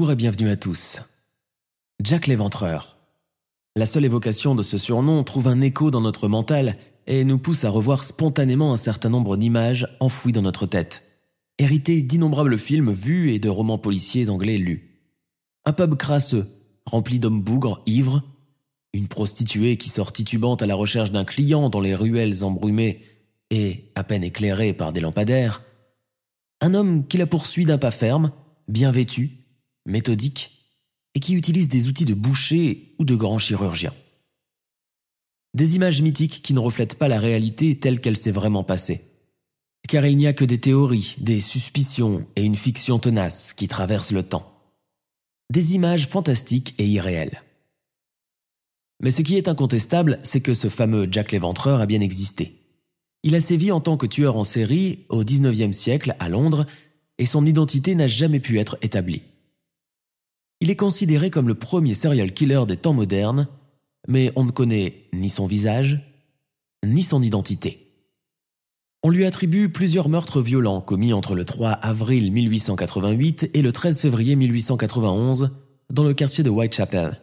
Bonjour et bienvenue à tous. Jack l'Éventreur. La seule évocation de ce surnom trouve un écho dans notre mental et nous pousse à revoir spontanément un certain nombre d'images enfouies dans notre tête, héritées d'innombrables films vus et de romans policiers anglais lus. Un pub crasseux, rempli d'hommes bougres, ivres, une prostituée qui sort titubante à la recherche d'un client dans les ruelles embrumées et à peine éclairées par des lampadaires, un homme qui la poursuit d'un pas ferme, bien vêtu, méthodique, et qui utilise des outils de boucher ou de grand chirurgien. Des images mythiques qui ne reflètent pas la réalité telle qu'elle s'est vraiment passée. Car il n'y a que des théories, des suspicions et une fiction tenace qui traversent le temps. Des images fantastiques et irréelles. Mais ce qui est incontestable, c'est que ce fameux Jack l'Éventreur a bien existé. Il a sévi en tant que tueur en série au XIXe siècle à Londres et son identité n'a jamais pu être établie. Il est considéré comme le premier serial killer des temps modernes, mais on ne connaît ni son visage, ni son identité. On lui attribue plusieurs meurtres violents commis entre le 3 avril 1888 et le 13 février 1891 dans le quartier de Whitechapel,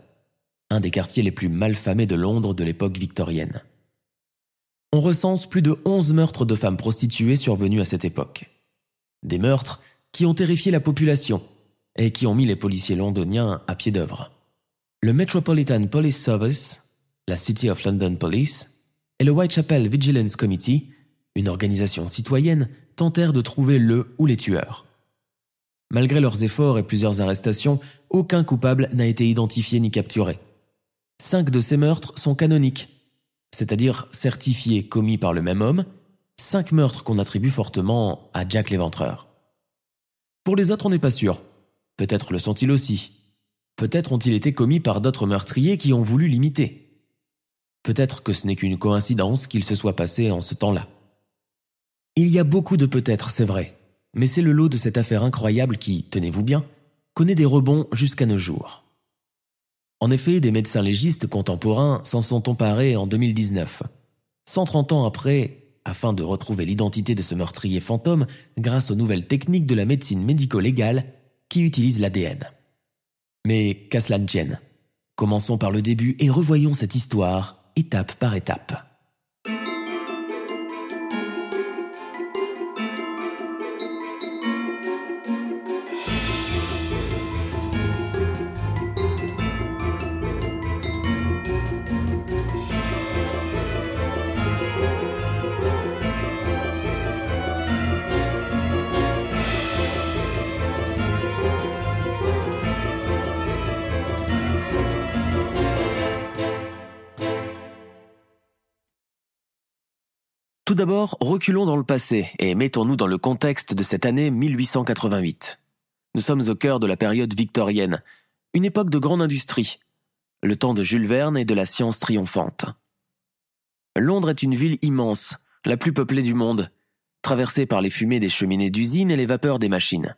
un des quartiers les plus malfamés de Londres de l'époque victorienne. On recense plus de 11 meurtres de femmes prostituées survenus à cette époque. Des meurtres qui ont terrifié la population et qui ont mis les policiers londoniens à pied d'œuvre. Le Metropolitan Police Service, la City of London Police et le Whitechapel Vigilance Committee, une organisation citoyenne, tentèrent de trouver le ou les tueurs. Malgré leurs efforts et plusieurs arrestations, aucun coupable n'a été identifié ni capturé. Cinq de ces meurtres sont canoniques, c'est-à-dire certifiés commis par le même homme, cinq meurtres qu'on attribue fortement à Jack l'Éventreur. Pour les autres, on n'est pas sûr, Peut-être le sont-ils aussi. Peut-être ont-ils été commis par d'autres meurtriers qui ont voulu l'imiter. Peut-être que ce n'est qu'une coïncidence qu'il se soit passé en ce temps-là. Il y a beaucoup de peut-être, c'est vrai, mais c'est le lot de cette affaire incroyable qui, tenez-vous bien, connaît des rebonds jusqu'à nos jours. En effet, des médecins légistes contemporains s'en sont emparés en 2019, 130 ans après, afin de retrouver l'identité de ce meurtrier fantôme grâce aux nouvelles techniques de la médecine médico-légale qui utilise l'ADN. Mais qu'à cela ne tienne, commençons par le début et revoyons cette histoire étape par étape. D'abord, reculons dans le passé et mettons-nous dans le contexte de cette année 1888. Nous sommes au cœur de la période victorienne, une époque de grande industrie, le temps de Jules Verne et de la science triomphante. Londres est une ville immense, la plus peuplée du monde, traversée par les fumées des cheminées d'usines et les vapeurs des machines.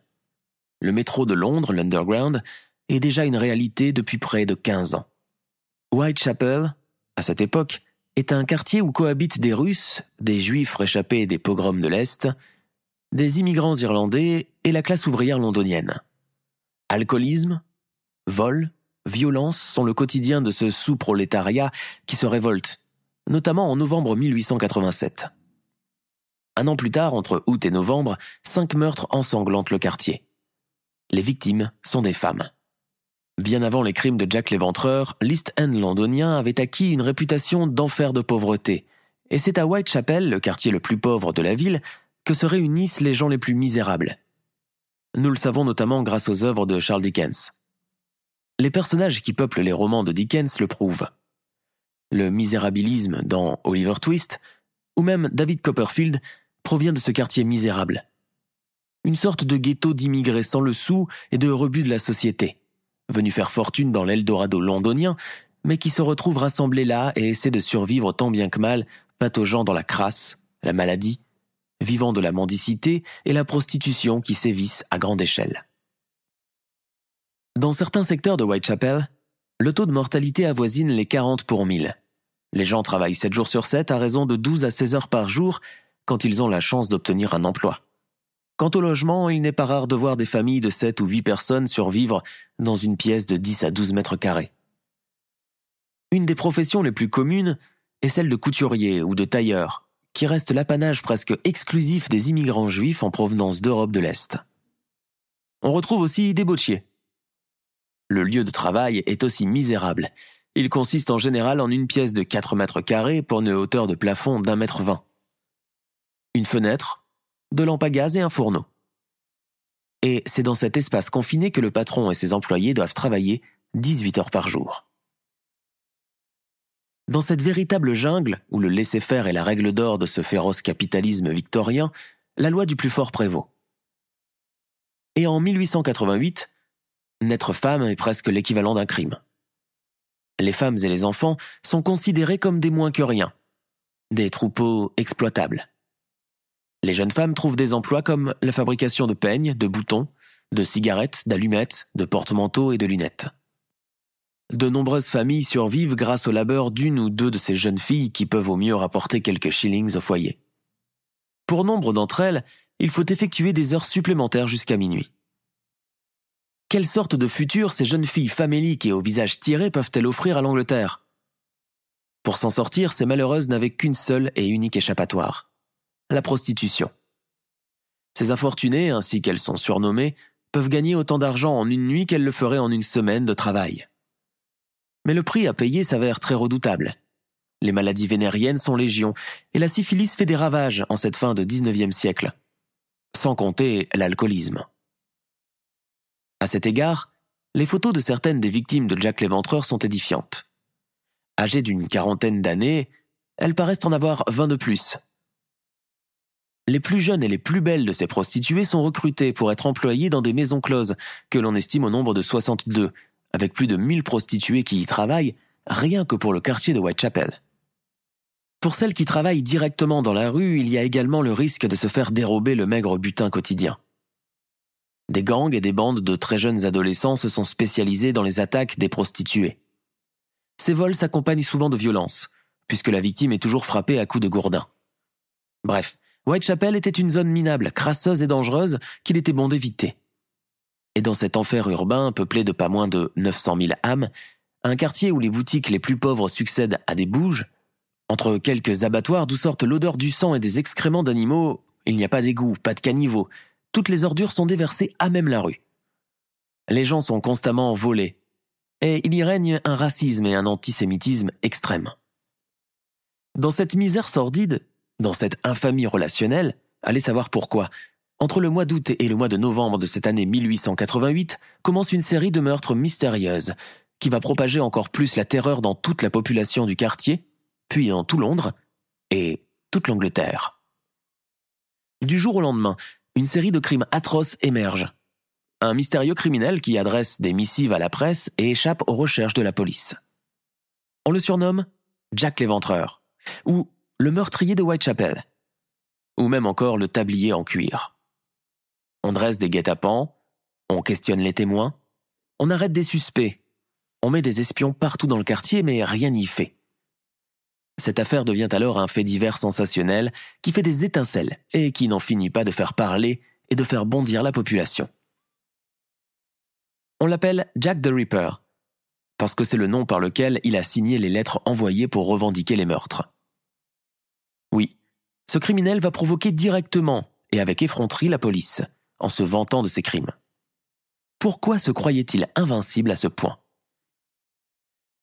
Le métro de Londres, l'Underground, est déjà une réalité depuis près de 15 ans. Whitechapel, à cette époque, est un quartier où cohabitent des Russes, des Juifs réchappés des pogroms de l'Est, des immigrants irlandais et la classe ouvrière londonienne. Alcoolisme, vol, violence sont le quotidien de ce sous-prolétariat qui se révolte, notamment en novembre 1887. Un an plus tard, entre août et novembre, cinq meurtres ensanglantent le quartier. Les victimes sont des femmes. Bien avant les crimes de Jack l'Éventreur, l'East End londonien avait acquis une réputation d'enfer de pauvreté. Et c'est à Whitechapel, le quartier le plus pauvre de la ville, que se réunissent les gens les plus misérables. Nous le savons notamment grâce aux œuvres de Charles Dickens. Les personnages qui peuplent les romans de Dickens le prouvent. Le misérabilisme dans Oliver Twist, ou même David Copperfield, provient de ce quartier misérable. Une sorte de ghetto d'immigrés sans le sou et de rebut de la société, venu faire fortune dans l'Eldorado londonien, mais qui se retrouve rassemblé là et essaie de survivre tant bien que mal, pataugeant dans la crasse, la maladie, vivant de la mendicité et la prostitution qui sévissent à grande échelle. Dans certains secteurs de Whitechapel, le taux de mortalité avoisine les 40 pour 1000. Les gens travaillent 7 jours sur 7 à raison de 12 à 16 heures par jour quand ils ont la chance d'obtenir un emploi. Quant au logement, il n'est pas rare de voir des familles de 7 ou 8 personnes survivre dans une pièce de 10 à 12 mètres carrés. Une des professions les plus communes est celle de couturier ou de tailleur, qui reste l'apanage presque exclusif des immigrants juifs en provenance d'Europe de l'Est. On retrouve aussi des bottiers. Le lieu de travail est aussi misérable. Il consiste en général en une pièce de 4 mètres carrés pour une hauteur de plafond d'un mètre vingt. Une fenêtre, de lampes à gaz et un fourneau. Et c'est dans cet espace confiné que le patron et ses employés doivent travailler 18 heures par jour. Dans cette véritable jungle, où le laisser-faire est la règle d'or de ce féroce capitalisme victorien, la loi du plus fort prévaut. Et en 1888, naître femme est presque l'équivalent d'un crime. Les femmes et les enfants sont considérés comme des moins que rien, des troupeaux exploitables. Les jeunes femmes trouvent des emplois comme la fabrication de peignes, de boutons, de cigarettes, d'allumettes, de porte-manteaux et de lunettes. De nombreuses familles survivent grâce au labeur d'une ou deux de ces jeunes filles qui peuvent au mieux rapporter quelques shillings au foyer. Pour nombre d'entre elles, il faut effectuer des heures supplémentaires jusqu'à minuit. Quelle sorte de futur ces jeunes filles faméliques et au visage tiré peuvent-elles offrir à l'Angleterre? Pour s'en sortir, ces malheureuses n'avaient qu'une seule et unique échappatoire. La prostitution. Ces infortunées, ainsi qu'elles sont surnommées, peuvent gagner autant d'argent en une nuit qu'elles le feraient en une semaine de travail. Mais le prix à payer s'avère très redoutable. Les maladies vénériennes sont légion, et la syphilis fait des ravages en cette fin de XIXe siècle. Sans compter l'alcoolisme. À cet égard, les photos de certaines des victimes de Jack l'Éventreur sont édifiantes. Âgées d'une quarantaine d'années, elles paraissent en avoir vingt de plus. Les plus jeunes et les plus belles de ces prostituées sont recrutées pour être employées dans des maisons closes, que l'on estime au nombre de 62, avec plus de 1000 prostituées qui y travaillent, rien que pour le quartier de Whitechapel. Pour celles qui travaillent directement dans la rue, il y a également le risque de se faire dérober le maigre butin quotidien. Des gangs et des bandes de très jeunes adolescents se sont spécialisés dans les attaques des prostituées. Ces vols s'accompagnent souvent de violence, puisque la victime est toujours frappée à coups de gourdin. Bref, Whitechapel était une zone minable, crasseuse et dangereuse qu'il était bon d'éviter. Et dans cet enfer urbain peuplé de pas moins de 900 000 âmes, un quartier où les boutiques les plus pauvres succèdent à des bouges, entre quelques abattoirs d'où sortent l'odeur du sang et des excréments d'animaux, il n'y a pas d'égout, pas de caniveau, toutes les ordures sont déversées à même la rue. Les gens sont constamment volés, et il y règne un racisme et un antisémitisme extrêmes. Dans cette misère sordide, dans cette infamie relationnelle, allez savoir pourquoi, entre le mois d'août et le mois de novembre de cette année 1888 commence une série de meurtres mystérieuses qui va propager encore plus la terreur dans toute la population du quartier, puis en tout Londres et toute l'Angleterre. Du jour au lendemain, une série de crimes atroces émerge. Un mystérieux criminel qui adresse des missives à la presse et échappe aux recherches de la police. On le surnomme Jack l'Éventreur, ou le meurtrier de Whitechapel, ou même encore le tablier en cuir. On dresse des guet-apens, on questionne les témoins, on arrête des suspects, on met des espions partout dans le quartier, mais rien n'y fait. Cette affaire devient alors un fait divers sensationnel qui fait des étincelles et qui n'en finit pas de faire parler et de faire bondir la population. On l'appelle Jack the Ripper, parce que c'est le nom par lequel il a signé les lettres envoyées pour revendiquer les meurtres. Oui, ce criminel va provoquer directement et avec effronterie la police, en se vantant de ses crimes. Pourquoi se croyait-il invincible à ce point?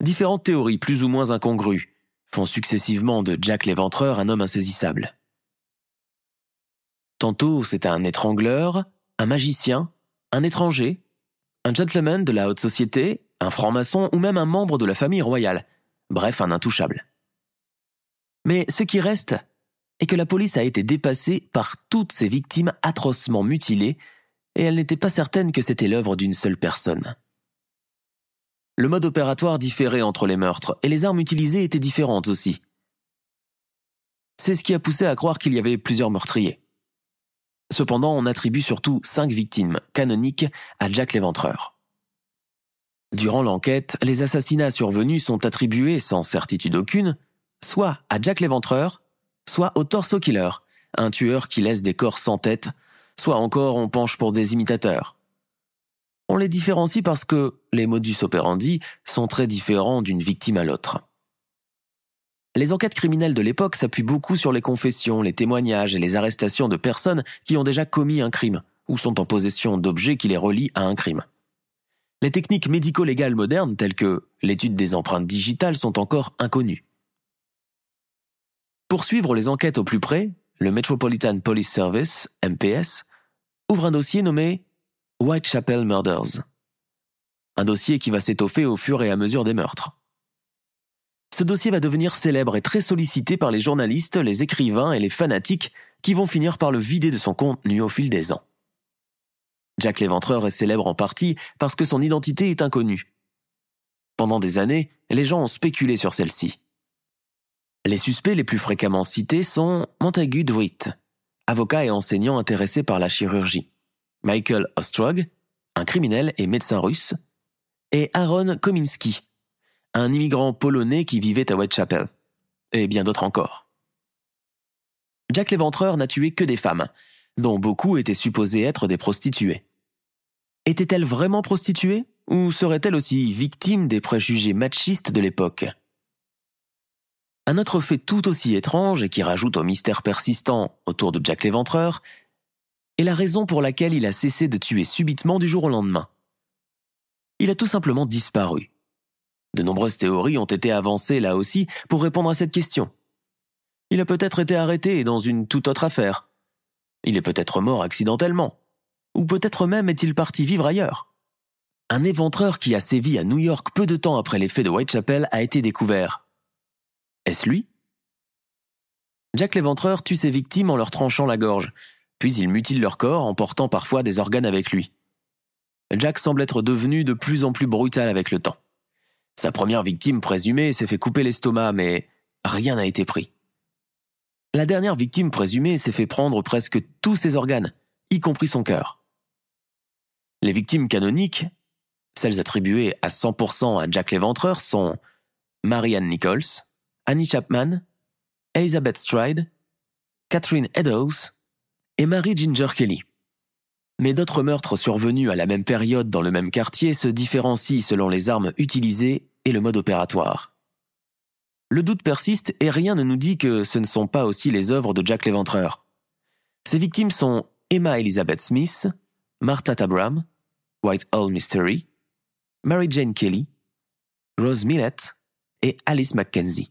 Différentes théories plus ou moins incongrues font successivement de Jack l'éventreur un homme insaisissable. Tantôt c'est un étrangleur, un magicien, un étranger, un gentleman de la haute société, un franc-maçon ou même un membre de la famille royale, bref un intouchable. Mais ce qui reste est que la police a été dépassée par toutes ces victimes atrocement mutilées et elle n'était pas certaine que c'était l'œuvre d'une seule personne. Le mode opératoire différait entre les meurtres et les armes utilisées étaient différentes aussi. C'est ce qui a poussé à croire qu'il y avait plusieurs meurtriers. Cependant, on attribue surtout cinq victimes canoniques à Jack l'Éventreur. Durant l'enquête, les assassinats survenus sont attribués, sans certitude aucune, soit à Jack l'Éventreur, soit au Torso Killer, un tueur qui laisse des corps sans tête, soit encore on penche pour des imitateurs. On les différencie parce que les modus operandi sont très différents d'une victime à l'autre. Les enquêtes criminelles de l'époque s'appuient beaucoup sur les confessions, les témoignages et les arrestations de personnes qui ont déjà commis un crime ou sont en possession d'objets qui les relient à un crime. Les techniques médico-légales modernes telles que l'étude des empreintes digitales sont encore inconnues. Pour suivre les enquêtes au plus près, le Metropolitan Police Service, MPS, ouvre un dossier nommé Whitechapel Murders. Un dossier qui va s'étoffer au fur et à mesure des meurtres ce dossier va devenir célèbre et très sollicité par les journalistes, les écrivains et les fanatiques qui vont finir par le vider de son contenu au fil des ans. Jack l'Éventreur est célèbre en partie parce que son identité est inconnue. Pendant des années, les gens ont spéculé sur celle-ci. Les suspects les plus fréquemment cités sont Montagu Dwight, avocat et enseignant intéressé par la chirurgie, Michael Ostrog, un criminel et médecin russe, et Aaron Kominski, un immigrant polonais qui vivait à Whitechapel, et bien d'autres encore. Jack l'Éventreur n'a tué que des femmes, dont beaucoup étaient supposées être des prostituées. Étaient-elles vraiment prostituées, ou seraient-elles aussi victimes des préjugés machistes de l'époque? Un autre fait tout aussi étrange et qui rajoute au mystère persistant autour de Jack l'Éventreur est la raison pour laquelle il a cessé de tuer subitement du jour au lendemain. Il a tout simplement disparu. De nombreuses théories ont été avancées là aussi pour répondre à cette question. Il a peut-être été arrêté dans une toute autre affaire. Il est peut-être mort accidentellement. Ou peut-être même est-il parti vivre ailleurs. Un éventreur qui a sévi à New York peu de temps après les faits de Whitechapel a été découvert. Est-ce lui? Jack l'éventreur tue ses victimes en leur tranchant la gorge, puis il mutile leur corps en portant parfois des organes avec lui. Jack semble être devenu de plus en plus brutal avec le temps. Sa première victime présumée s'est fait couper l'estomac, mais rien n'a été pris. La dernière victime présumée s'est fait prendre presque tous ses organes, y compris son cœur. Les victimes canoniques, celles attribuées à 100% à Jack l'Éventreur, sont Marianne Nichols, Annie Chapman, Elizabeth Stride, Catherine Eddowes et Mary Ginger Kelly. Mais d'autres meurtres survenus à la même période dans le même quartier se différencient selon les armes utilisées et le mode opératoire. Le doute persiste et rien ne nous dit que ce ne sont pas aussi les œuvres de Jack l'Éventreur. Ses victimes sont Emma Elizabeth Smith, Martha Tabram, White Hall Mystery, Mary Jane Kelly, Rose Millett et Alice Mackenzie.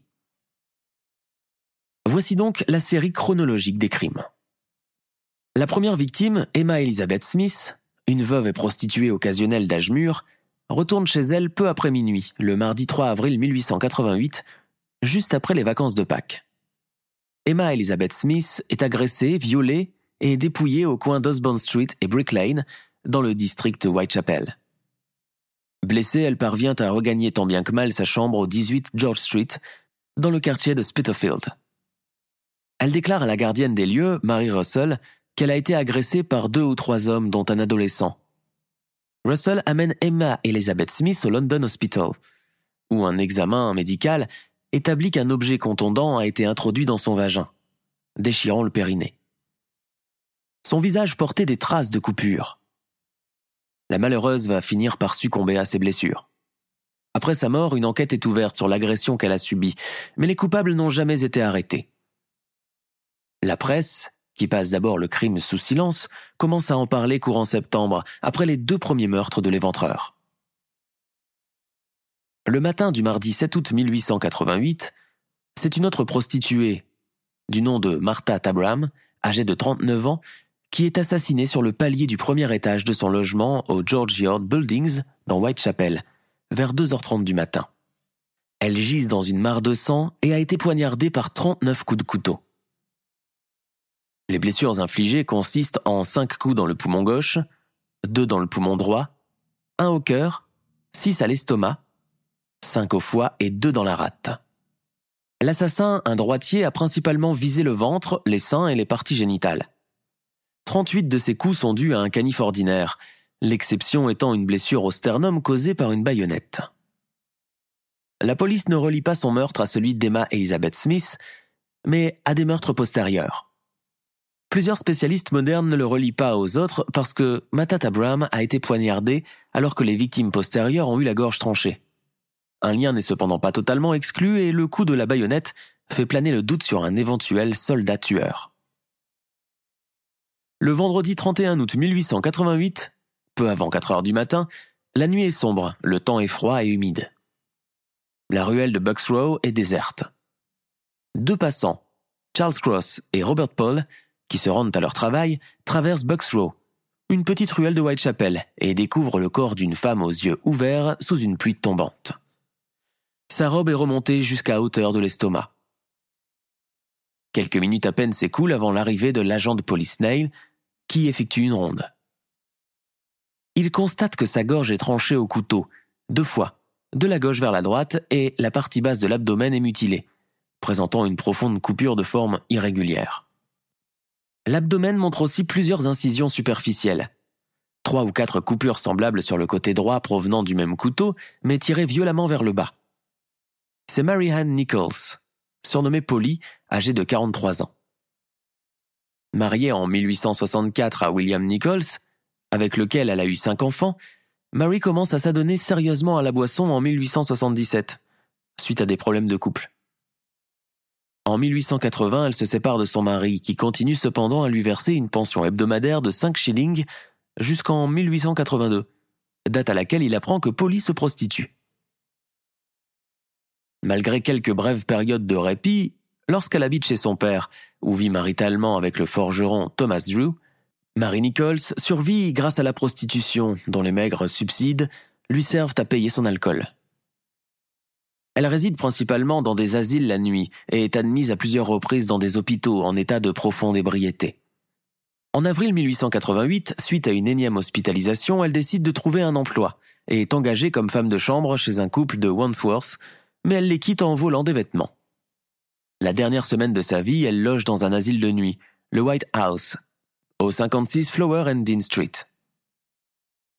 Voici donc la série chronologique des crimes. La première victime, Emma Elizabeth Smith, une veuve et prostituée occasionnelle d'âge mûr, retourne chez elle peu après minuit, le mardi 3 avril 1888, juste après les vacances de Pâques. Emma Elizabeth Smith est agressée, violée et dépouillée au coin d'Osborne Street et Brick Lane, dans le district Whitechapel. Blessée, elle parvient à regagner tant bien que mal sa chambre au 18 George Street, dans le quartier de Spitalfield. Elle déclare à la gardienne des lieux, Mary Russell, qu'elle a été agressée par deux ou trois hommes dont un adolescent. Russell amène Emma Elizabeth Smith au London Hospital, où un examen médical établit qu'un objet contondant a été introduit dans son vagin, déchirant le périnée. Son visage portait des traces de coupure. La malheureuse va finir par succomber à ses blessures. Après sa mort, une enquête est ouverte sur l'agression qu'elle a subie, mais les coupables n'ont jamais été arrêtés. La presse qui passe d'abord le crime sous silence, commence à en parler courant septembre, après les deux premiers meurtres de l'éventreur. Le matin du mardi 7 août 1888, c'est une autre prostituée, du nom de Martha Tabram, âgée de 39 ans, qui est assassinée sur le palier du premier étage de son logement au George Yard Buildings dans Whitechapel, vers 2h30 du matin. Elle gise dans une mare de sang et a été poignardée par 39 coups de couteau. Les blessures infligées consistent en 5 coups dans le poumon gauche, 2 dans le poumon droit, 1 au cœur, 6 à l'estomac, 5 au foie et 2 dans la rate. L'assassin, un droitier, a principalement visé le ventre, les seins et les parties génitales. 38 de ces coups sont dus à un canif ordinaire, l'exception étant une blessure au sternum causée par une baïonnette. La police ne relie pas son meurtre à celui d'Emma Elizabeth Smith, mais à des meurtres postérieurs. Plusieurs spécialistes modernes ne le relient pas aux autres parce que Matat Abraham a été poignardé alors que les victimes postérieures ont eu la gorge tranchée. Un lien n'est cependant pas totalement exclu et le coup de la baïonnette fait planer le doute sur un éventuel soldat tueur. Le vendredi 31 août 1888, peu avant 4 heures du matin, la nuit est sombre, le temps est froid et humide. La ruelle de Bucks Row est déserte. Deux passants, Charles Cross et Robert Paul, qui se rendent à leur travail, traversent Bucks Row, une petite ruelle de Whitechapel, et découvrent le corps d'une femme aux yeux ouverts sous une pluie tombante. Sa robe est remontée jusqu'à hauteur de l'estomac. Quelques minutes à peine s'écoulent avant l'arrivée de l'agent de police Nail, qui effectue une ronde. Il constate que sa gorge est tranchée au couteau, deux fois, de la gauche vers la droite, et la partie basse de l'abdomen est mutilée, présentant une profonde coupure de forme irrégulière. L'abdomen montre aussi plusieurs incisions superficielles. Trois ou quatre coupures semblables sur le côté droit provenant du même couteau, mais tirées violemment vers le bas. C'est Mary Ann Nichols, surnommée Polly, âgée de 43 ans. Mariée en 1864 à William Nichols, avec lequel elle a eu cinq enfants, Mary commence à s'adonner sérieusement à la boisson en 1877, suite à des problèmes de couple. En 1880, elle se sépare de son mari, qui continue cependant à lui verser une pension hebdomadaire de 5 shillings jusqu'en 1882, date à laquelle il apprend que Polly se prostitue. Malgré quelques brèves périodes de répit, lorsqu'elle habite chez son père, ou vit maritalement avec le forgeron Thomas Drew, Mary Nichols survit grâce à la prostitution, dont les maigres subsides lui servent à payer son alcool. Elle réside principalement dans des asiles la nuit et est admise à plusieurs reprises dans des hôpitaux en état de profonde ébriété. En avril 1888, suite à une énième hospitalisation, elle décide de trouver un emploi et est engagée comme femme de chambre chez un couple de Wandsworth, mais elle les quitte en volant des vêtements. La dernière semaine de sa vie, elle loge dans un asile de nuit, le White House, au 56 Flower and Dean Street.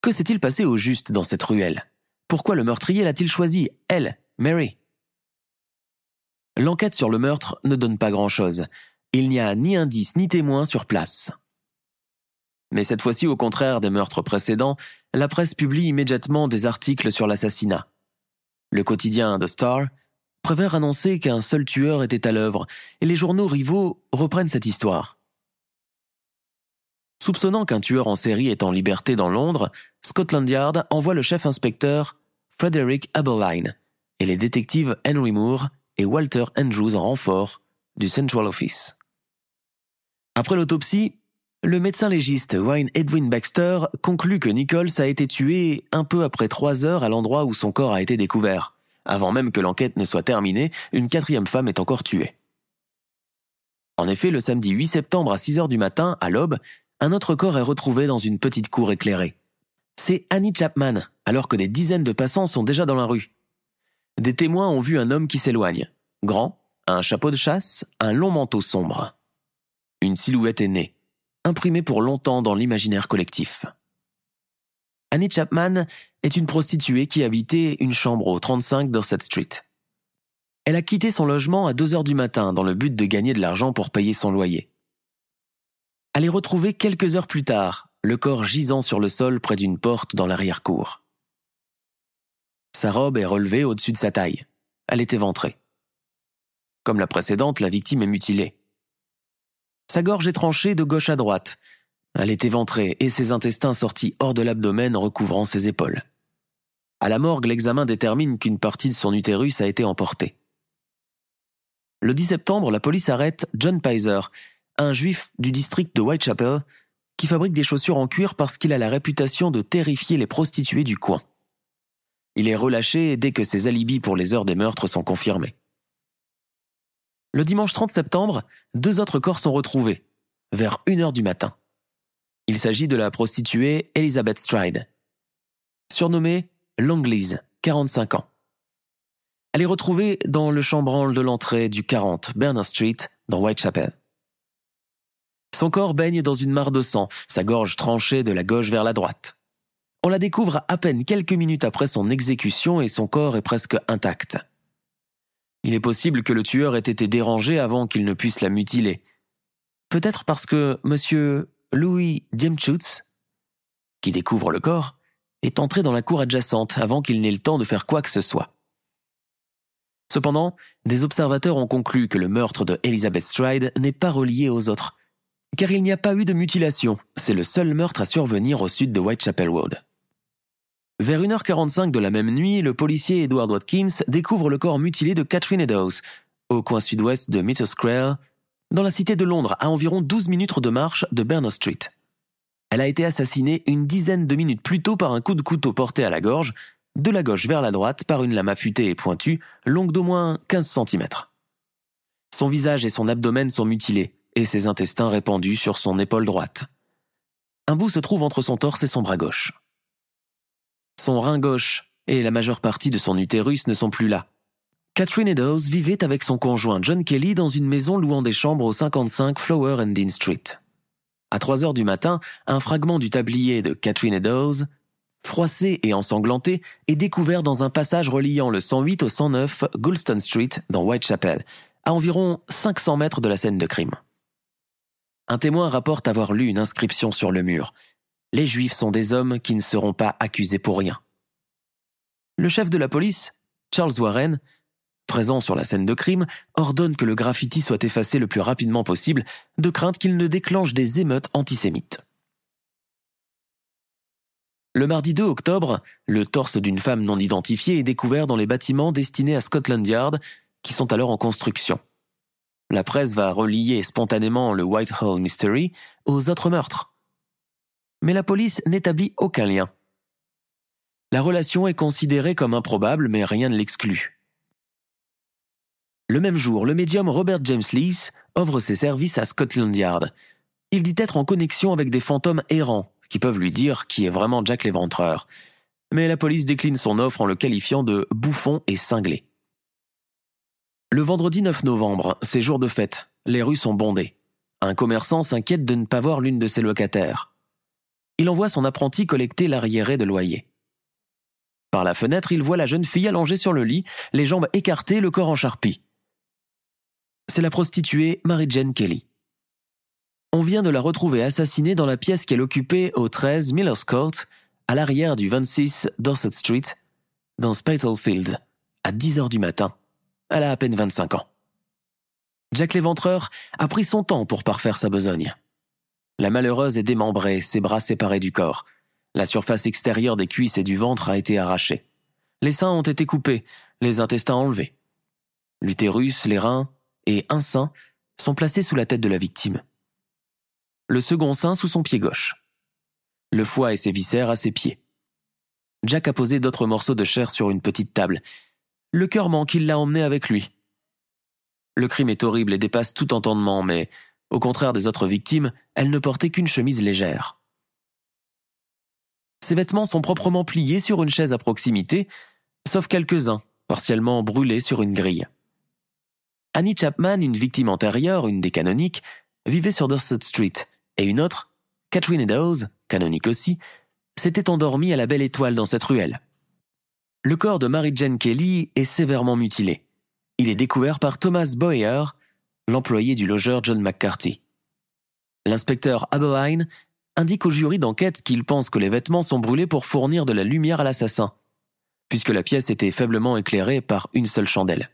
Que s'est-il passé au juste dans cette ruelle? Pourquoi le meurtrier l'a-t-il choisi, elle, Mary. L'enquête sur le meurtre ne donne pas grand-chose. Il n'y a ni indice ni témoin sur place. Mais cette fois-ci, au contraire des meurtres précédents, la presse publie immédiatement des articles sur l'assassinat. Le quotidien The Star préfère annoncer qu'un seul tueur était à l'œuvre, et les journaux rivaux reprennent cette histoire. Soupçonnant qu'un tueur en série est en liberté dans Londres, Scotland Yard envoie le chef inspecteur Frederick Aberline et les détectives Henry Moore et Walter Andrews en renfort du Central Office. Après l'autopsie, le médecin légiste Wayne Edwin Baxter conclut que Nichols a été tué un peu après trois heures à l'endroit où son corps a été découvert. Avant même que l'enquête ne soit terminée, une quatrième femme est encore tuée. En effet, le samedi 8 septembre à 6 heures du matin, à l'aube, un autre corps est retrouvé dans une petite cour éclairée. C'est Annie Chapman, alors que des dizaines de passants sont déjà dans la rue. Des témoins ont vu un homme qui s'éloigne. Grand, un chapeau de chasse, un long manteau sombre. Une silhouette est née, imprimée pour longtemps dans l'imaginaire collectif. Annie Chapman est une prostituée qui habitait une chambre au 35 Dorset Street. Elle a quitté son logement à 2 heures du matin dans le but de gagner de l'argent pour payer son loyer. Elle est retrouvée quelques heures plus tard, le corps gisant sur le sol près d'une porte dans l'arrière-cour. Sa robe est relevée au-dessus de sa taille. Elle est éventrée. Comme la précédente, la victime est mutilée. Sa gorge est tranchée de gauche à droite. Elle est éventrée et ses intestins sortis hors de l'abdomen recouvrant ses épaules. À la morgue, l'examen détermine qu'une partie de son utérus a été emportée. Le 10 septembre, la police arrête John Pizer, un juif du district de Whitechapel, qui fabrique des chaussures en cuir parce qu'il a la réputation de terrifier les prostituées du coin. Il est relâché dès que ses alibis pour les heures des meurtres sont confirmés. Le dimanche 30 septembre, deux autres corps sont retrouvés, vers 1 heure du matin. Il s'agit de la prostituée Elizabeth Stride, surnommée Longlise, 45 ans. Elle est retrouvée dans le chambranle de l'entrée du 40 Bernard Street dans Whitechapel. Son corps baigne dans une mare de sang, sa gorge tranchée de la gauche vers la droite. On la découvre à peine quelques minutes après son exécution et son corps est presque intact. Il est possible que le tueur ait été dérangé avant qu'il ne puisse la mutiler. Peut-être parce que M. Louis Diemschutz, qui découvre le corps, est entré dans la cour adjacente avant qu'il n'ait le temps de faire quoi que ce soit. Cependant, des observateurs ont conclu que le meurtre de Elizabeth Stride n'est pas relié aux autres, car il n'y a pas eu de mutilation, c'est le seul meurtre à survenir au sud de Whitechapel Road. Vers 1h45 de la même nuit, le policier Edward Watkins découvre le corps mutilé de Catherine Eddowes, au coin sud-ouest de Meter Square, dans la cité de Londres, à environ 12 minutes de marche de Bernard Street. Elle a été assassinée une dizaine de minutes plus tôt par un coup de couteau porté à la gorge, de la gauche vers la droite par une lame affûtée et pointue, longue d'au moins 15 cm. Son visage et son abdomen sont mutilés, et ses intestins répandus sur son épaule droite. Un bout se trouve entre son torse et son bras gauche. Son rein gauche et la majeure partie de son utérus ne sont plus là. Catherine Eddowes vivait avec son conjoint John Kelly dans une maison louant des chambres au 55 Flower and Dean Street. À 3 heures du matin, un fragment du tablier de Catherine Eddowes, froissé et ensanglanté, est découvert dans un passage reliant le 108 au 109 Goulston Street dans Whitechapel, à environ 500 mètres de la scène de crime. Un témoin rapporte avoir lu une inscription sur le mur les Juifs sont des hommes qui ne seront pas accusés pour rien. Le chef de la police, Charles Warren, présent sur la scène de crime, ordonne que le graffiti soit effacé le plus rapidement possible, de crainte qu'il ne déclenche des émeutes antisémites. Le mardi 2 octobre, le torse d'une femme non identifiée est découvert dans les bâtiments destinés à Scotland Yard, qui sont alors en construction. La presse va relier spontanément le Whitehall Mystery aux autres meurtres mais la police n'établit aucun lien. La relation est considérée comme improbable, mais rien ne l'exclut. Le même jour, le médium Robert James Lees offre ses services à Scotland Yard. Il dit être en connexion avec des fantômes errants, qui peuvent lui dire qui est vraiment Jack l'éventreur. Mais la police décline son offre en le qualifiant de bouffon et cinglé. Le vendredi 9 novembre, c'est jour de fête. Les rues sont bondées. Un commerçant s'inquiète de ne pas voir l'une de ses locataires il envoie son apprenti collecter l'arriéré de loyer. Par la fenêtre, il voit la jeune fille allongée sur le lit, les jambes écartées, le corps en charpie. C'est la prostituée Mary-Jane Kelly. On vient de la retrouver assassinée dans la pièce qu'elle occupait au 13 Miller's Court, à l'arrière du 26 Dorset Street, dans Spitalfields, à 10 heures du matin. Elle a à peine 25 ans. Jack l'éventreur a pris son temps pour parfaire sa besogne. La malheureuse est démembrée, ses bras séparés du corps. La surface extérieure des cuisses et du ventre a été arrachée. Les seins ont été coupés, les intestins enlevés. L'utérus, les reins et un sein sont placés sous la tête de la victime. Le second sein sous son pied gauche. Le foie et ses viscères à ses pieds. Jack a posé d'autres morceaux de chair sur une petite table. Le cœur manque, il l'a emmené avec lui. Le crime est horrible et dépasse tout entendement, mais au contraire des autres victimes, elle ne portait qu'une chemise légère. Ses vêtements sont proprement pliés sur une chaise à proximité, sauf quelques-uns, partiellement brûlés sur une grille. Annie Chapman, une victime antérieure, une des canoniques, vivait sur Dorset Street, et une autre, Catherine Eddowes, canonique aussi, s'était endormie à la belle étoile dans cette ruelle. Le corps de Mary Jane Kelly est sévèrement mutilé. Il est découvert par Thomas Boyer, l'employé du logeur John McCarthy. L'inspecteur Abeline indique au jury d'enquête qu'il pense que les vêtements sont brûlés pour fournir de la lumière à l'assassin, puisque la pièce était faiblement éclairée par une seule chandelle.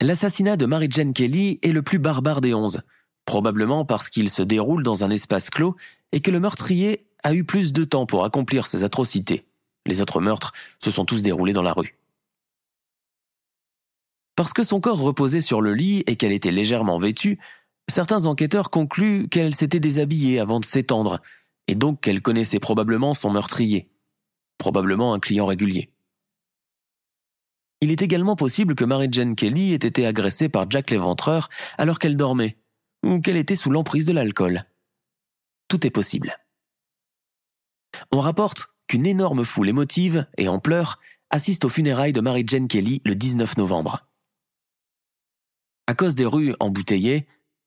L'assassinat de Mary Jane Kelly est le plus barbare des onze, probablement parce qu'il se déroule dans un espace clos et que le meurtrier a eu plus de temps pour accomplir ses atrocités. Les autres meurtres se sont tous déroulés dans la rue. Parce que son corps reposait sur le lit et qu'elle était légèrement vêtue, certains enquêteurs concluent qu'elle s'était déshabillée avant de s'étendre, et donc qu'elle connaissait probablement son meurtrier, probablement un client régulier. Il est également possible que Mary Jane Kelly ait été agressée par Jack l'éventreur alors qu'elle dormait, ou qu'elle était sous l'emprise de l'alcool. Tout est possible. On rapporte qu'une énorme foule émotive et en pleurs assiste aux funérailles de Mary Jane Kelly le 19 novembre. À cause des rues embouteillées,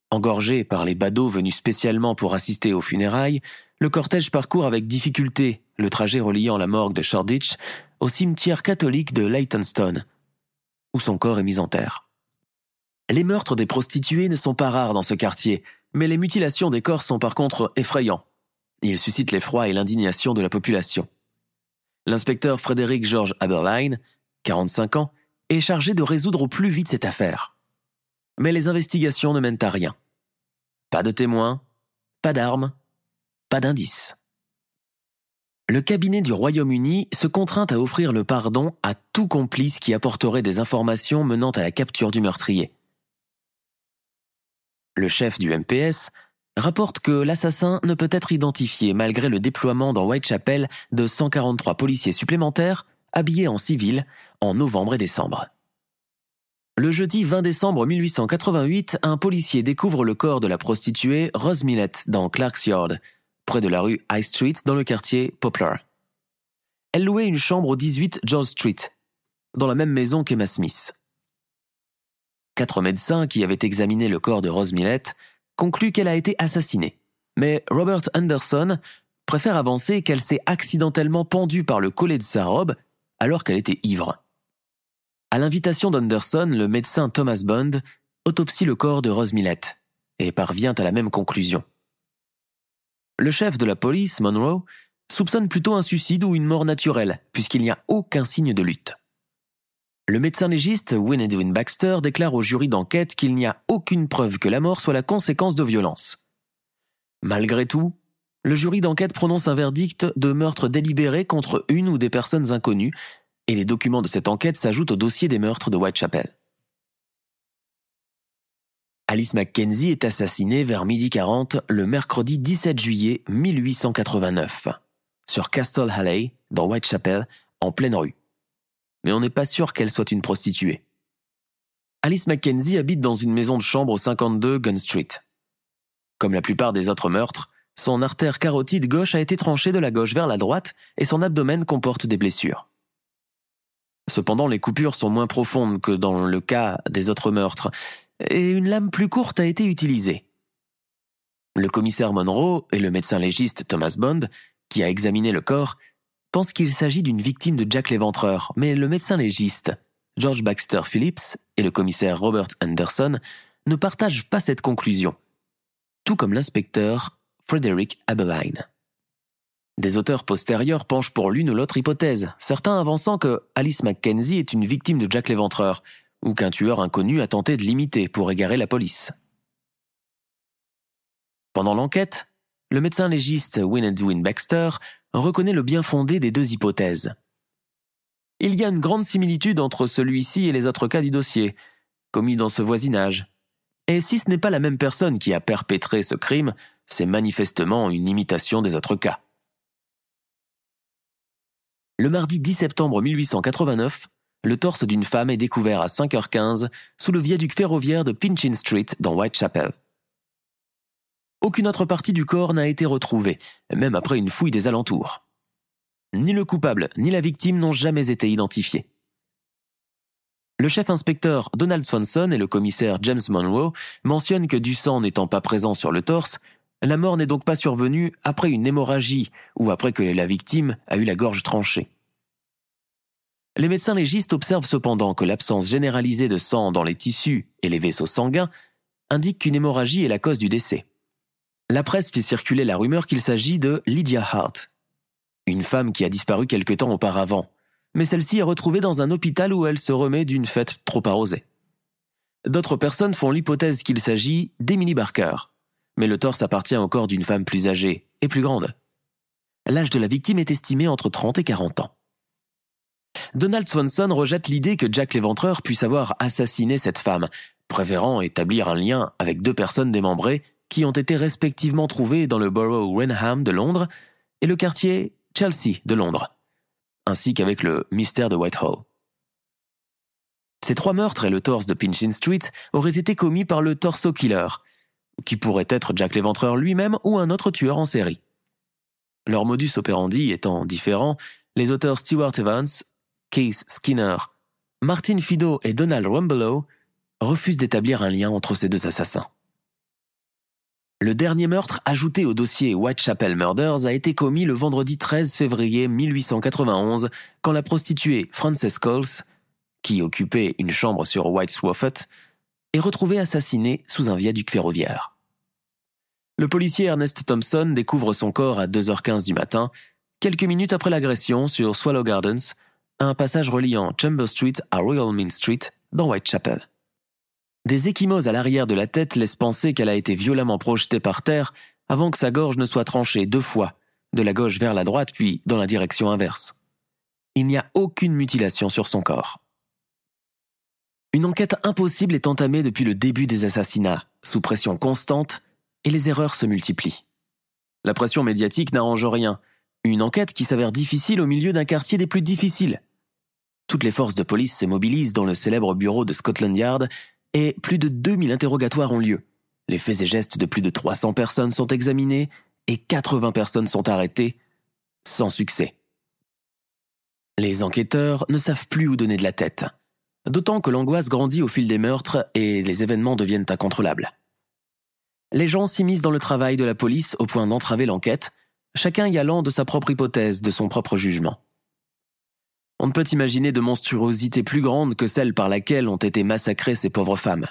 engorgées par les badauds venus spécialement pour assister aux funérailles, le cortège parcourt avec difficulté le trajet reliant la morgue de Shoreditch au cimetière catholique de Leytonstone, où son corps est mis en terre. Les meurtres des prostituées ne sont pas rares dans ce quartier, mais les mutilations des corps sont par contre effrayants. Ils suscitent l'effroi et l'indignation de la population. L'inspecteur Frédéric George Aberline, 45 ans, est chargé de résoudre au plus vite cette affaire. Mais les investigations ne mènent à rien. Pas de témoins, pas d'armes, pas d'indices le cabinet du Royaume-Uni se contraint à offrir le pardon à tout complice qui apporterait des informations menant à la capture du meurtrier. Le chef du MPS rapporte que l'assassin ne peut être identifié malgré le déploiement dans Whitechapel de 143 policiers supplémentaires habillés en civil en novembre et décembre. Le jeudi 20 décembre 1888, un policier découvre le corps de la prostituée Rose Millett dans Clark's Yard, près de la rue High Street dans le quartier Poplar. Elle louait une chambre au 18 George Street, dans la même maison qu'Emma Smith. Quatre médecins qui avaient examiné le corps de Rose Millett concluent qu'elle a été assassinée. Mais Robert Anderson préfère avancer qu'elle s'est accidentellement pendue par le collet de sa robe alors qu'elle était ivre. À l'invitation d'Anderson, le médecin Thomas Bond autopsie le corps de Rose Millett et parvient à la même conclusion. Le chef de la police, Monroe, soupçonne plutôt un suicide ou une mort naturelle, puisqu'il n'y a aucun signe de lutte. Le médecin légiste Wynne Edwin Baxter déclare au jury d'enquête qu'il n'y a aucune preuve que la mort soit la conséquence de violence. Malgré tout, le jury d'enquête prononce un verdict de meurtre délibéré contre une ou des personnes inconnues, et les documents de cette enquête s'ajoutent au dossier des meurtres de Whitechapel. Alice Mackenzie est assassinée vers midi 40 le mercredi 17 juillet 1889 sur Castle Halley dans Whitechapel en pleine rue. Mais on n'est pas sûr qu'elle soit une prostituée. Alice Mackenzie habite dans une maison de chambre au 52 Gun Street. Comme la plupart des autres meurtres, son artère carotide gauche a été tranchée de la gauche vers la droite et son abdomen comporte des blessures. Cependant, les coupures sont moins profondes que dans le cas des autres meurtres, et une lame plus courte a été utilisée. Le commissaire Monroe et le médecin légiste Thomas Bond, qui a examiné le corps, pensent qu'il s'agit d'une victime de Jack l'éventreur, mais le médecin légiste, George Baxter Phillips, et le commissaire Robert Anderson ne partagent pas cette conclusion, tout comme l'inspecteur Frederick Abeline. Des auteurs postérieurs penchent pour l'une ou l'autre hypothèse, certains avançant que Alice Mackenzie est une victime de Jack l'éventreur, ou qu'un tueur inconnu a tenté de l'imiter pour égarer la police. Pendant l'enquête, le médecin légiste Wynne Edwin Baxter reconnaît le bien fondé des deux hypothèses. Il y a une grande similitude entre celui-ci et les autres cas du dossier, commis dans ce voisinage. Et si ce n'est pas la même personne qui a perpétré ce crime, c'est manifestement une imitation des autres cas. Le mardi 10 septembre 1889, le torse d'une femme est découvert à 5h15 sous le viaduc ferroviaire de Pinchin Street dans Whitechapel. Aucune autre partie du corps n'a été retrouvée, même après une fouille des alentours. Ni le coupable ni la victime n'ont jamais été identifiés. Le chef inspecteur Donald Swanson et le commissaire James Monroe mentionnent que du sang n'étant pas présent sur le torse, la mort n'est donc pas survenue après une hémorragie ou après que la victime a eu la gorge tranchée. Les médecins légistes observent cependant que l'absence généralisée de sang dans les tissus et les vaisseaux sanguins indique qu'une hémorragie est la cause du décès. La presse fait circuler la rumeur qu'il s'agit de Lydia Hart, une femme qui a disparu quelque temps auparavant, mais celle-ci est retrouvée dans un hôpital où elle se remet d'une fête trop arrosée. D'autres personnes font l'hypothèse qu'il s'agit d'Emily Barker, mais le torse appartient au corps d'une femme plus âgée et plus grande. L'âge de la victime est estimé entre 30 et 40 ans. Donald Swanson rejette l'idée que Jack l'éventreur puisse avoir assassiné cette femme, préférant établir un lien avec deux personnes démembrées qui ont été respectivement trouvées dans le borough Wenham de Londres et le quartier Chelsea de Londres, ainsi qu'avec le mystère de Whitehall. Ces trois meurtres et le torse de Pinchin Street auraient été commis par le Torso Killer, qui pourrait être Jack l'Éventreur lui-même ou un autre tueur en série. Leur modus operandi étant différent, les auteurs Stewart Evans, Case Skinner, Martin Fido et Donald Rumbelow refusent d'établir un lien entre ces deux assassins. Le dernier meurtre ajouté au dossier Whitechapel Murders a été commis le vendredi 13 février 1891 quand la prostituée Frances Coles qui occupait une chambre sur White Swofford, est retrouvé assassiné sous un viaduc ferroviaire. Le policier Ernest Thompson découvre son corps à 2h15 du matin, quelques minutes après l'agression sur Swallow Gardens, un passage reliant Chamber Street à Royal Mint Street dans Whitechapel. Des échymoses à l'arrière de la tête laissent penser qu'elle a été violemment projetée par terre avant que sa gorge ne soit tranchée deux fois, de la gauche vers la droite puis dans la direction inverse. Il n'y a aucune mutilation sur son corps. Une enquête impossible est entamée depuis le début des assassinats, sous pression constante, et les erreurs se multiplient. La pression médiatique n'arrange rien. Une enquête qui s'avère difficile au milieu d'un quartier des plus difficiles. Toutes les forces de police se mobilisent dans le célèbre bureau de Scotland Yard et plus de 2000 interrogatoires ont lieu. Les faits et gestes de plus de 300 personnes sont examinés et 80 personnes sont arrêtées, sans succès. Les enquêteurs ne savent plus où donner de la tête d'autant que l'angoisse grandit au fil des meurtres et les événements deviennent incontrôlables. Les gens s'immiscent dans le travail de la police au point d'entraver l'enquête, chacun y allant de sa propre hypothèse, de son propre jugement. On ne peut imaginer de monstruosité plus grande que celle par laquelle ont été massacrées ces pauvres femmes.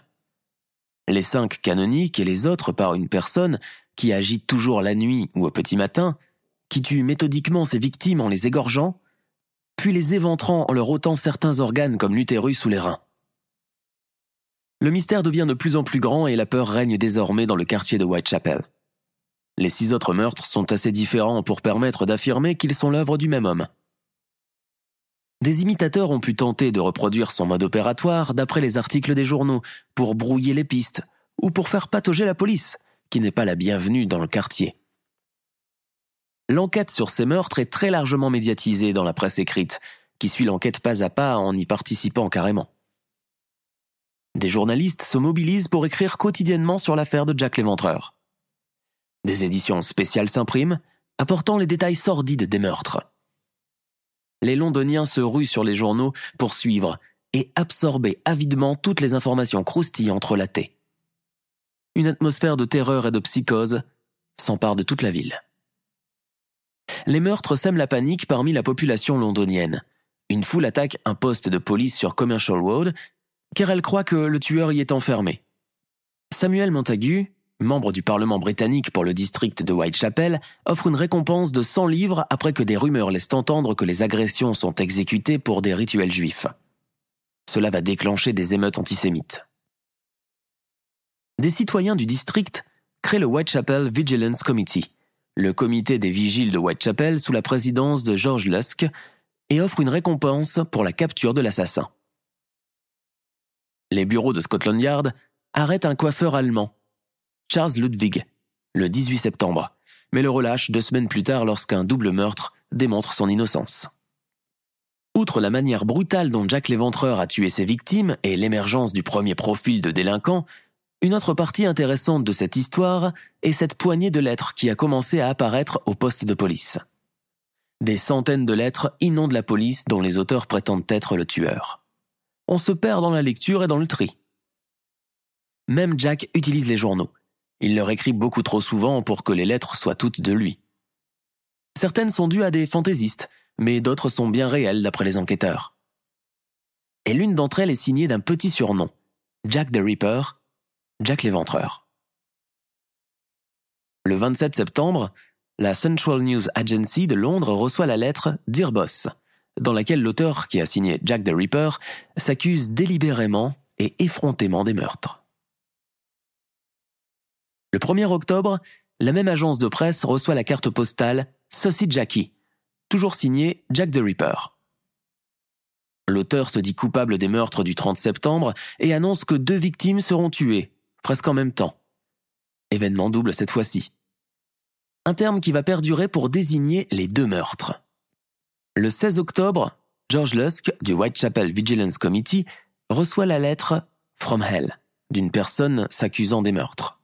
Les cinq canoniques et les autres par une personne qui agit toujours la nuit ou au petit matin, qui tue méthodiquement ses victimes en les égorgeant, puis les éventrant en leur ôtant certains organes comme l'utérus ou les reins. Le mystère devient de plus en plus grand et la peur règne désormais dans le quartier de Whitechapel. Les six autres meurtres sont assez différents pour permettre d'affirmer qu'ils sont l'œuvre du même homme. Des imitateurs ont pu tenter de reproduire son mode opératoire d'après les articles des journaux pour brouiller les pistes ou pour faire patauger la police, qui n'est pas la bienvenue dans le quartier. L'enquête sur ces meurtres est très largement médiatisée dans la presse écrite, qui suit l'enquête pas à pas en y participant carrément. Des journalistes se mobilisent pour écrire quotidiennement sur l'affaire de Jack l'Éventreur. Des éditions spéciales s'impriment, apportant les détails sordides des meurtres. Les londoniens se ruent sur les journaux pour suivre et absorber avidement toutes les informations croustillantes relatées. Une atmosphère de terreur et de psychose s'empare de toute la ville les meurtres sèment la panique parmi la population londonienne. Une foule attaque un poste de police sur Commercial Road car elle croit que le tueur y est enfermé. Samuel Montagu, membre du Parlement britannique pour le district de Whitechapel, offre une récompense de 100 livres après que des rumeurs laissent entendre que les agressions sont exécutées pour des rituels juifs. Cela va déclencher des émeutes antisémites. Des citoyens du district créent le Whitechapel Vigilance Committee, le comité des vigiles de Whitechapel sous la présidence de George Lusk et offre une récompense pour la capture de l'assassin. Les bureaux de Scotland Yard arrêtent un coiffeur allemand, Charles Ludwig, le 18 septembre, mais le relâchent deux semaines plus tard lorsqu'un double meurtre démontre son innocence. Outre la manière brutale dont Jack l'Éventreur a tué ses victimes et l'émergence du premier profil de délinquant, une autre partie intéressante de cette histoire est cette poignée de lettres qui a commencé à apparaître au poste de police. Des centaines de lettres inondent la police dont les auteurs prétendent être le tueur. On se perd dans la lecture et dans le tri. Même Jack utilise les journaux. Il leur écrit beaucoup trop souvent pour que les lettres soient toutes de lui. Certaines sont dues à des fantaisistes, mais d'autres sont bien réelles d'après les enquêteurs. Et l'une d'entre elles est signée d'un petit surnom, Jack the Ripper, Jack l'Éventreur. Le 27 septembre, la Central News Agency de Londres reçoit la lettre Dear Boss, dans laquelle l'auteur qui a signé Jack the Ripper s'accuse délibérément et effrontément des meurtres. Le 1er octobre, la même agence de presse reçoit la carte postale Saucy Jackie, toujours signée Jack the Ripper. L'auteur se dit coupable des meurtres du 30 septembre et annonce que deux victimes seront tuées, presque en même temps. Événement double cette fois-ci. Un terme qui va perdurer pour désigner les deux meurtres. Le 16 octobre, George Lusk du Whitechapel Vigilance Committee reçoit la lettre From Hell d'une personne s'accusant des meurtres.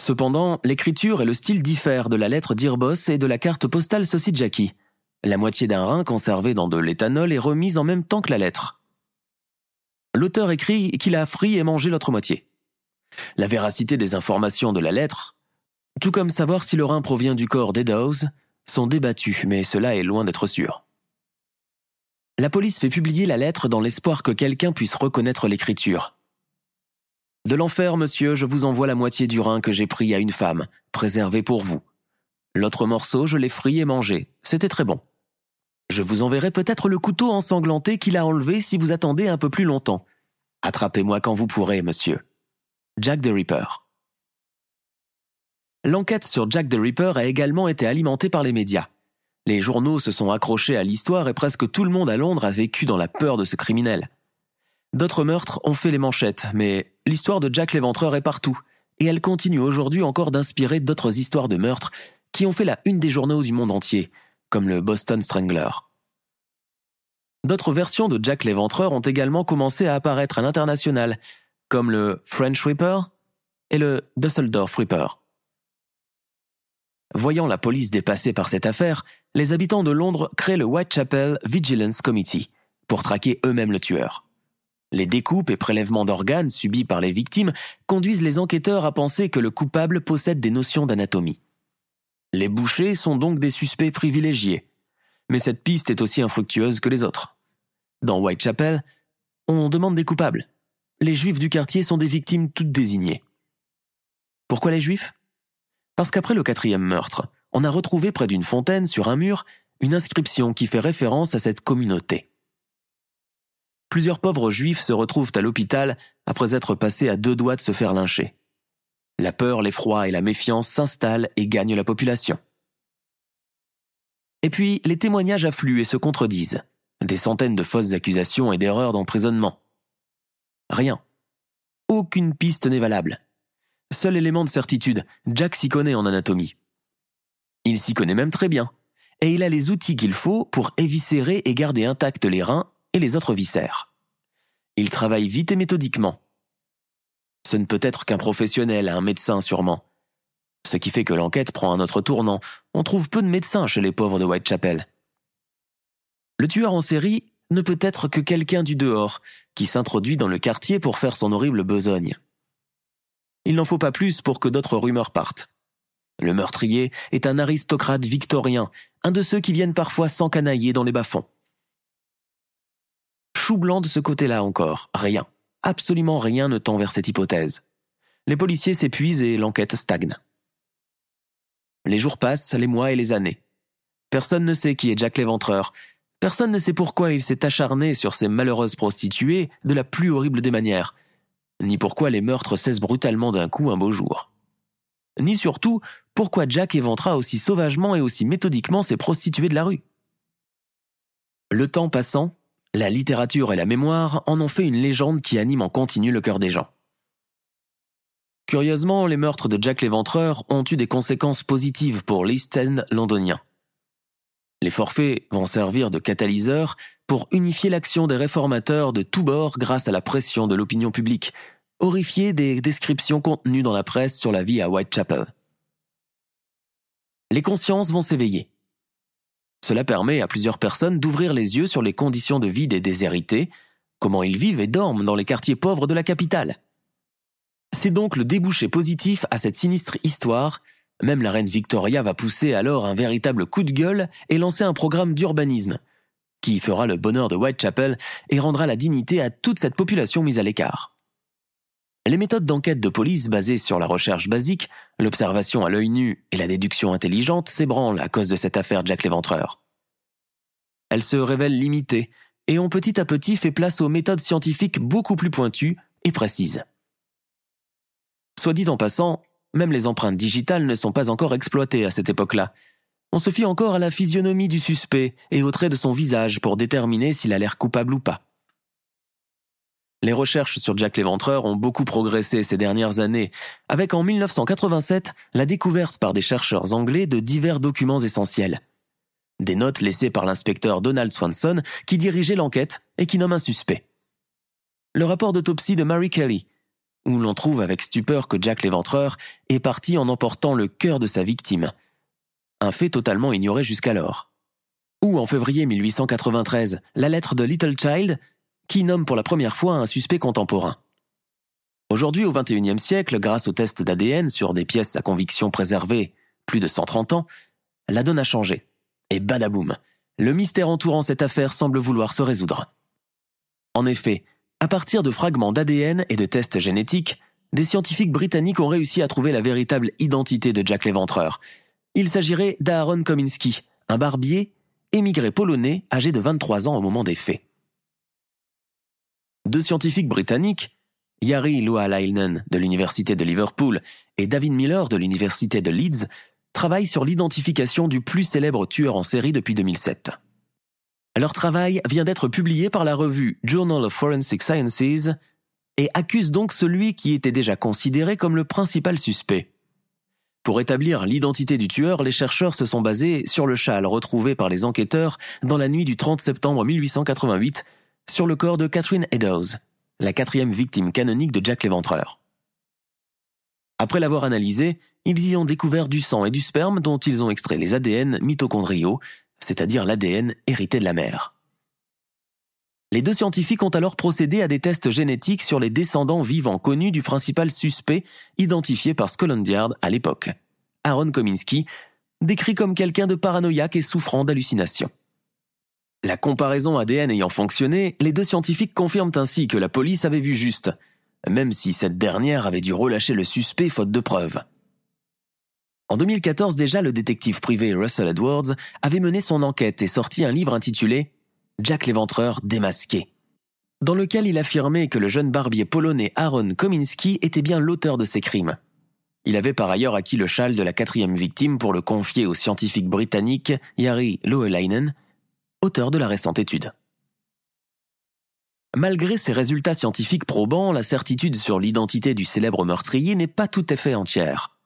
Cependant, l'écriture et le style diffèrent de la lettre d'Irbos et de la carte postale Jackie. La moitié d'un rein conservé dans de l'éthanol est remise en même temps que la lettre. L'auteur écrit qu'il a frit et mangé l'autre moitié. La véracité des informations de la lettre, tout comme savoir si le rein provient du corps d'Eddowes, sont débattus, mais cela est loin d'être sûr. La police fait publier la lettre dans l'espoir que quelqu'un puisse reconnaître l'écriture. De l'enfer, monsieur, je vous envoie la moitié du rein que j'ai pris à une femme, préservé pour vous. L'autre morceau, je l'ai frit et mangé. C'était très bon. Je vous enverrai peut-être le couteau ensanglanté qu'il a enlevé si vous attendez un peu plus longtemps. Attrapez-moi quand vous pourrez, monsieur. Jack the Ripper. L'enquête sur Jack the Ripper a également été alimentée par les médias. Les journaux se sont accrochés à l'histoire et presque tout le monde à Londres a vécu dans la peur de ce criminel. D'autres meurtres ont fait les manchettes, mais l'histoire de Jack l'éventreur est partout, et elle continue aujourd'hui encore d'inspirer d'autres histoires de meurtres qui ont fait la une des journaux du monde entier, comme le Boston Strangler. D'autres versions de Jack l'éventreur ont également commencé à apparaître à l'international, comme le French Ripper et le Dusseldorf Ripper. Voyant la police dépassée par cette affaire, les habitants de Londres créent le Whitechapel Vigilance Committee pour traquer eux-mêmes le tueur. Les découpes et prélèvements d'organes subis par les victimes conduisent les enquêteurs à penser que le coupable possède des notions d'anatomie. Les bouchers sont donc des suspects privilégiés, mais cette piste est aussi infructueuse que les autres. Dans Whitechapel, on demande des coupables. Les juifs du quartier sont des victimes toutes désignées. Pourquoi les juifs? Parce qu'après le quatrième meurtre, on a retrouvé près d'une fontaine sur un mur une inscription qui fait référence à cette communauté plusieurs pauvres juifs se retrouvent à l'hôpital après être passés à deux doigts de se faire lyncher. La peur, l'effroi et la méfiance s'installent et gagnent la population. Et puis, les témoignages affluent et se contredisent. Des centaines de fausses accusations et d'erreurs d'emprisonnement. Rien. Aucune piste n'est valable. Seul élément de certitude, Jack s'y connaît en anatomie. Il s'y connaît même très bien, et il a les outils qu'il faut pour éviscérer et garder intacts les reins les autres viscères. Il travaille vite et méthodiquement. Ce ne peut être qu'un professionnel, un médecin sûrement. Ce qui fait que l'enquête prend un autre tournant. On trouve peu de médecins chez les pauvres de Whitechapel. Le tueur en série ne peut être que quelqu'un du dehors, qui s'introduit dans le quartier pour faire son horrible besogne. Il n'en faut pas plus pour que d'autres rumeurs partent. Le meurtrier est un aristocrate victorien, un de ceux qui viennent parfois s'encanailler dans les bas-fonds chou blanc de ce côté-là encore. Rien. Absolument rien ne tend vers cette hypothèse. Les policiers s'épuisent et l'enquête stagne. Les jours passent, les mois et les années. Personne ne sait qui est Jack l'Éventreur. Personne ne sait pourquoi il s'est acharné sur ces malheureuses prostituées de la plus horrible des manières, ni pourquoi les meurtres cessent brutalement d'un coup un beau jour. Ni surtout pourquoi Jack éventra aussi sauvagement et aussi méthodiquement ces prostituées de la rue. Le temps passant, la littérature et la mémoire en ont fait une légende qui anime en continu le cœur des gens. Curieusement, les meurtres de Jack l'Éventreur ont eu des conséquences positives pour l'East End londonien. Les forfaits vont servir de catalyseur pour unifier l'action des réformateurs de tous bords grâce à la pression de l'opinion publique, horrifiée des descriptions contenues dans la presse sur la vie à Whitechapel. Les consciences vont s'éveiller. Cela permet à plusieurs personnes d'ouvrir les yeux sur les conditions de vie des déshérités, comment ils vivent et dorment dans les quartiers pauvres de la capitale. C'est donc le débouché positif à cette sinistre histoire. Même la reine Victoria va pousser alors un véritable coup de gueule et lancer un programme d'urbanisme, qui fera le bonheur de Whitechapel et rendra la dignité à toute cette population mise à l'écart. Les méthodes d'enquête de police basées sur la recherche basique, l'observation à l'œil nu et la déduction intelligente s'ébranlent à cause de cette affaire Jack l'Éventreur. Elles se révèlent limitées et ont petit à petit fait place aux méthodes scientifiques beaucoup plus pointues et précises. Soit dit en passant, même les empreintes digitales ne sont pas encore exploitées à cette époque-là. On se fie encore à la physionomie du suspect et au trait de son visage pour déterminer s'il a l'air coupable ou pas. Les recherches sur Jack l'Éventreur ont beaucoup progressé ces dernières années, avec en 1987 la découverte par des chercheurs anglais de divers documents essentiels. Des notes laissées par l'inspecteur Donald Swanson qui dirigeait l'enquête et qui nomme un suspect. le rapport d'autopsie de Mary Kelly, où l'on trouve avec stupeur que Jack l'éventreur est parti en emportant le cœur de sa victime. Un fait totalement ignoré jusqu'alors. Ou en février 1893, la lettre de Little Child, qui nomme pour la première fois un suspect contemporain. Aujourd'hui, au XXIe siècle, grâce aux tests d'ADN sur des pièces à conviction préservées plus de 130 ans, la donne a changé. Et badaboum, le mystère entourant cette affaire semble vouloir se résoudre. En effet, à partir de fragments d'ADN et de tests génétiques, des scientifiques britanniques ont réussi à trouver la véritable identité de Jack l'éventreur. Il s'agirait d'Aaron Kominski, un barbier émigré polonais âgé de 23 ans au moment des faits. Deux scientifiques britanniques, Yari Lualainen de l'Université de Liverpool et David Miller de l'Université de Leeds, travaillent sur l'identification du plus célèbre tueur en série depuis 2007. Leur travail vient d'être publié par la revue Journal of Forensic Sciences et accuse donc celui qui était déjà considéré comme le principal suspect. Pour établir l'identité du tueur, les chercheurs se sont basés sur le châle retrouvé par les enquêteurs dans la nuit du 30 septembre 1888 sur le corps de Catherine Eddowes, la quatrième victime canonique de Jack l'Éventreur. Après l'avoir analysé, ils y ont découvert du sang et du sperme dont ils ont extrait les ADN mitochondriaux, c'est-à-dire l'ADN hérité de la mère. Les deux scientifiques ont alors procédé à des tests génétiques sur les descendants vivants connus du principal suspect identifié par Scotland Yard à l'époque, Aaron Kominski, décrit comme quelqu'un de paranoïaque et souffrant d'hallucinations. La comparaison ADN ayant fonctionné, les deux scientifiques confirment ainsi que la police avait vu juste, même si cette dernière avait dû relâcher le suspect faute de preuves. En 2014 déjà, le détective privé Russell Edwards avait mené son enquête et sorti un livre intitulé Jack l'éventreur démasqué, dans lequel il affirmait que le jeune barbier polonais Aaron Kominski était bien l'auteur de ces crimes. Il avait par ailleurs acquis le châle de la quatrième victime pour le confier au scientifique britannique Yari Lohelainen, auteur de la récente étude. Malgré ces résultats scientifiques probants, la certitude sur l'identité du célèbre meurtrier n'est pas tout à fait entière.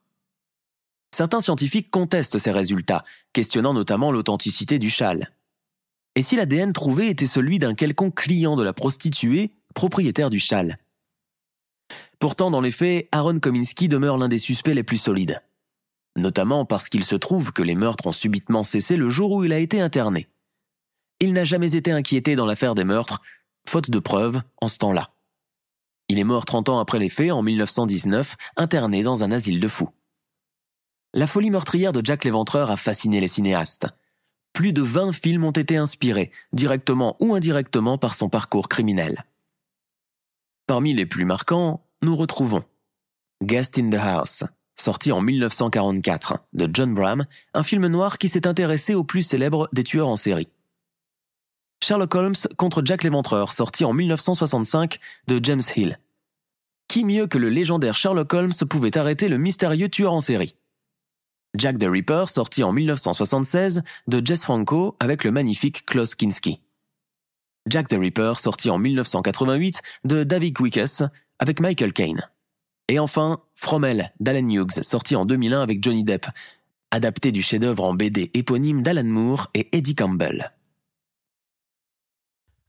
Certains scientifiques contestent ces résultats, questionnant notamment l'authenticité du châle. Et si l'ADN trouvé était celui d'un quelconque client de la prostituée, propriétaire du châle? Pourtant, dans les faits, Aaron Kominski demeure l'un des suspects les plus solides. Notamment parce qu'il se trouve que les meurtres ont subitement cessé le jour où il a été interné. Il n'a jamais été inquiété dans l'affaire des meurtres, faute de preuves en ce temps-là. Il est mort 30 ans après les faits, en 1919, interné dans un asile de fous. La folie meurtrière de Jack l'Éventreur a fasciné les cinéastes. Plus de 20 films ont été inspirés, directement ou indirectement, par son parcours criminel. Parmi les plus marquants, nous retrouvons Guest in the House, sorti en 1944, de John Bram, un film noir qui s'est intéressé aux plus célèbres des tueurs en série. Sherlock Holmes contre Jack l'Éventreur, sorti en 1965 de James Hill. Qui mieux que le légendaire Sherlock Holmes pouvait arrêter le mystérieux tueur en série? Jack the Ripper, sorti en 1976 de Jess Franco avec le magnifique Klaus Kinski. Jack the Ripper, sorti en 1988 de David Wickes avec Michael Caine. Et enfin, Fromel d'Alan Hughes, sorti en 2001 avec Johnny Depp, adapté du chef-d'œuvre en BD éponyme d'Alan Moore et Eddie Campbell.